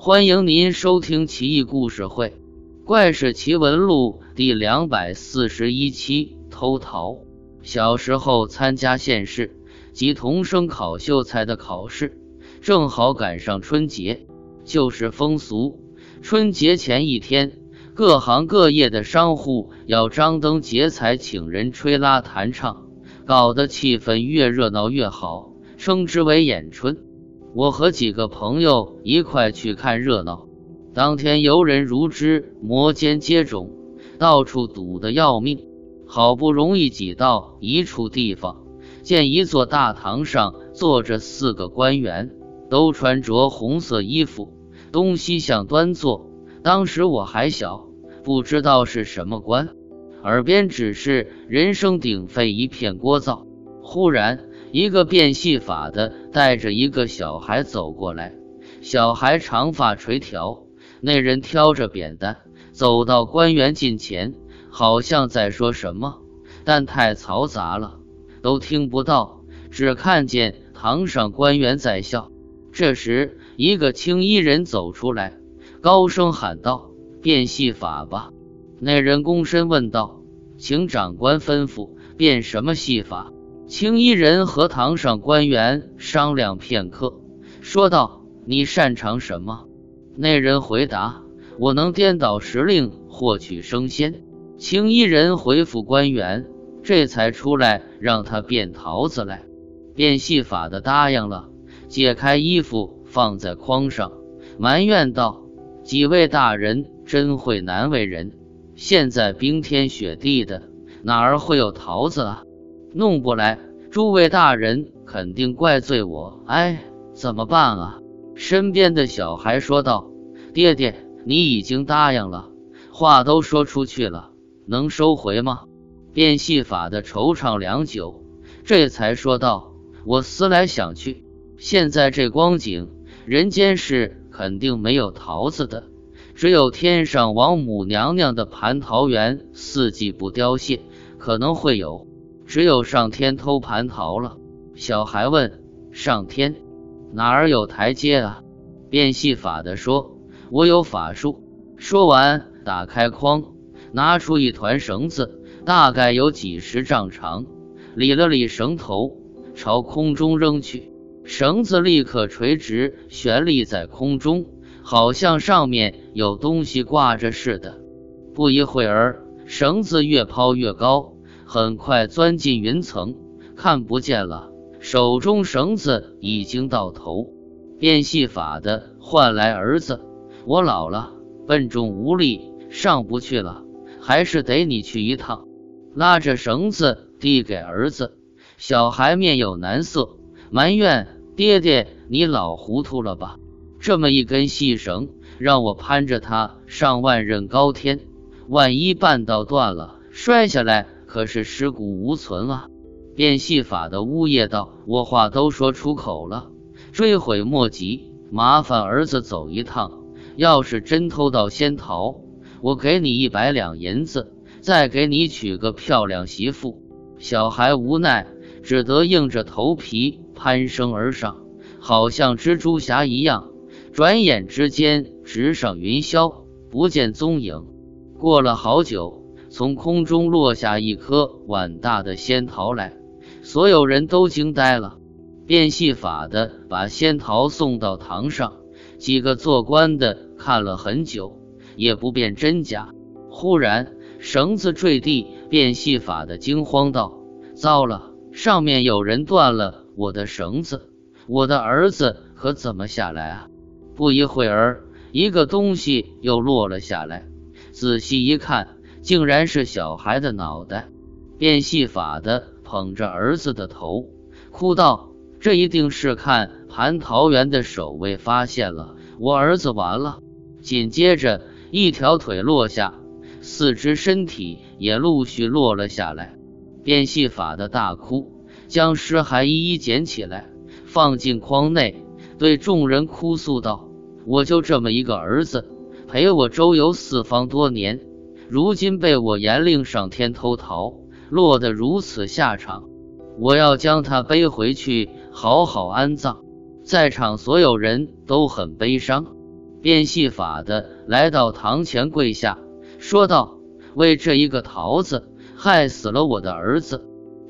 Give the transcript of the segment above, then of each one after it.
欢迎您收听《奇异故事会·怪事奇闻录》第两百四十一期。偷桃。小时候参加县试及童声考秀才的考试，正好赶上春节，就是风俗。春节前一天，各行各业的商户要张灯结彩，请人吹拉弹唱，搞得气氛越热闹越好，称之为演春。我和几个朋友一块去看热闹。当天游人如织，摩肩接踵，到处堵得要命。好不容易挤到一处地方，见一座大堂上坐着四个官员，都穿着红色衣服，东西向端坐。当时我还小，不知道是什么官，耳边只是人声鼎沸，一片聒噪。忽然。一个变戏法的带着一个小孩走过来，小孩长发垂髫，那人挑着扁担走到官员近前，好像在说什么，但太嘈杂了，都听不到，只看见堂上官员在笑。这时，一个青衣人走出来，高声喊道：“变戏法吧！”那人躬身问道：“请长官吩咐，变什么戏法？”青衣人和堂上官员商量片刻，说道：“你擅长什么？”那人回答：“我能颠倒时令，获取升仙。”青衣人回复官员，这才出来让他变桃子来。变戏法的答应了，解开衣服放在筐上，埋怨道：“几位大人真会难为人，现在冰天雪地的，哪儿会有桃子啊？”弄不来，诸位大人肯定怪罪我。哎，怎么办啊？身边的小孩说道：“爹爹，你已经答应了，话都说出去了，能收回吗？”变戏法的惆怅良久，这才说道：“我思来想去，现在这光景，人间是肯定没有桃子的，只有天上王母娘娘的蟠桃园，四季不凋谢，可能会有。”只有上天偷蟠桃了。小孩问：“上天哪儿有台阶啊？”变戏法的说：“我有法术。”说完，打开筐，拿出一团绳子，大概有几十丈长，理了理绳头，朝空中扔去。绳子立刻垂直悬立在空中，好像上面有东西挂着似的。不一会儿，绳子越抛越高。很快钻进云层，看不见了。手中绳子已经到头，变戏法的换来儿子。我老了，笨重无力，上不去了，还是得你去一趟。拉着绳子递给儿子，小孩面有难色，埋怨爹爹：“你老糊涂了吧？这么一根细绳，让我攀着它上万仞高天，万一绊到断了，摔下来。”可是尸骨无存啊！变戏法的呜咽道：“我话都说出口了，追悔莫及。麻烦儿子走一趟，要是真偷到仙桃，我给你一百两银子，再给你娶个漂亮媳妇。”小孩无奈，只得硬着头皮攀升而上，好像蜘蛛侠一样，转眼之间直上云霄，不见踪影。过了好久。从空中落下一颗碗大的仙桃来，所有人都惊呆了。变戏法的把仙桃送到堂上，几个做官的看了很久，也不辨真假。忽然绳子坠地，变戏法的惊慌道：“糟了，上面有人断了我的绳子，我的儿子可怎么下来啊？”不一会儿，一个东西又落了下来，仔细一看。竟然是小孩的脑袋，变戏法的捧着儿子的头，哭道：“这一定是看蟠桃园的守卫发现了，我儿子完了。”紧接着，一条腿落下，四肢身体也陆续落了下来。变戏法的大哭，将尸骸一一捡起来，放进筐内，对众人哭诉道：“我就这么一个儿子，陪我周游四方多年。”如今被我严令上天偷桃，落得如此下场，我要将他背回去，好好安葬。在场所有人都很悲伤。变戏法的来到堂前跪下，说道：“为这一个桃子，害死了我的儿子。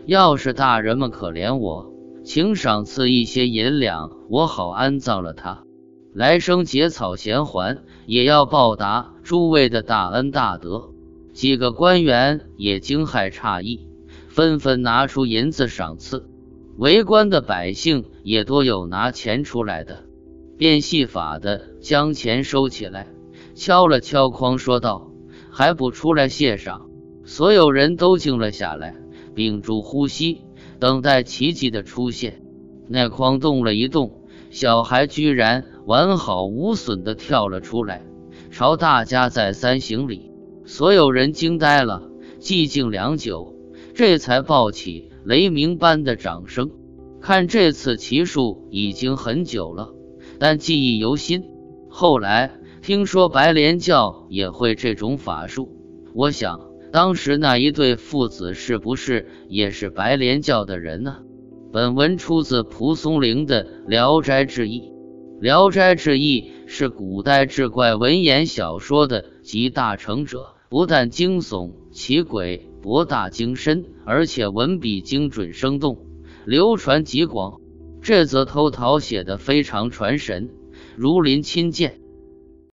要是大人们可怜我，请赏赐一些银两，我好安葬了他。来生结草衔环，也要报答诸位的大恩大德。”几个官员也惊骇诧异，纷纷拿出银子赏赐。围观的百姓也多有拿钱出来的。变戏法的将钱收起来，敲了敲筐，说道：“还不出来谢赏？”所有人都静了下来，屏住呼吸，等待奇迹的出现。那筐动了一动，小孩居然完好无损地跳了出来，朝大家再三行礼。所有人惊呆了，寂静良久，这才爆起雷鸣般的掌声。看这次奇术已经很久了。但记忆犹新。后来听说白莲教也会这种法术，我想当时那一对父子是不是也是白莲教的人呢？本文出自蒲松龄的《聊斋志异》，《聊斋志异》是古代志怪文言小说的集大成者，不但惊悚奇诡、博大精深，而且文笔精准生动，流传极广。这则偷桃写得非常传神，如临亲见。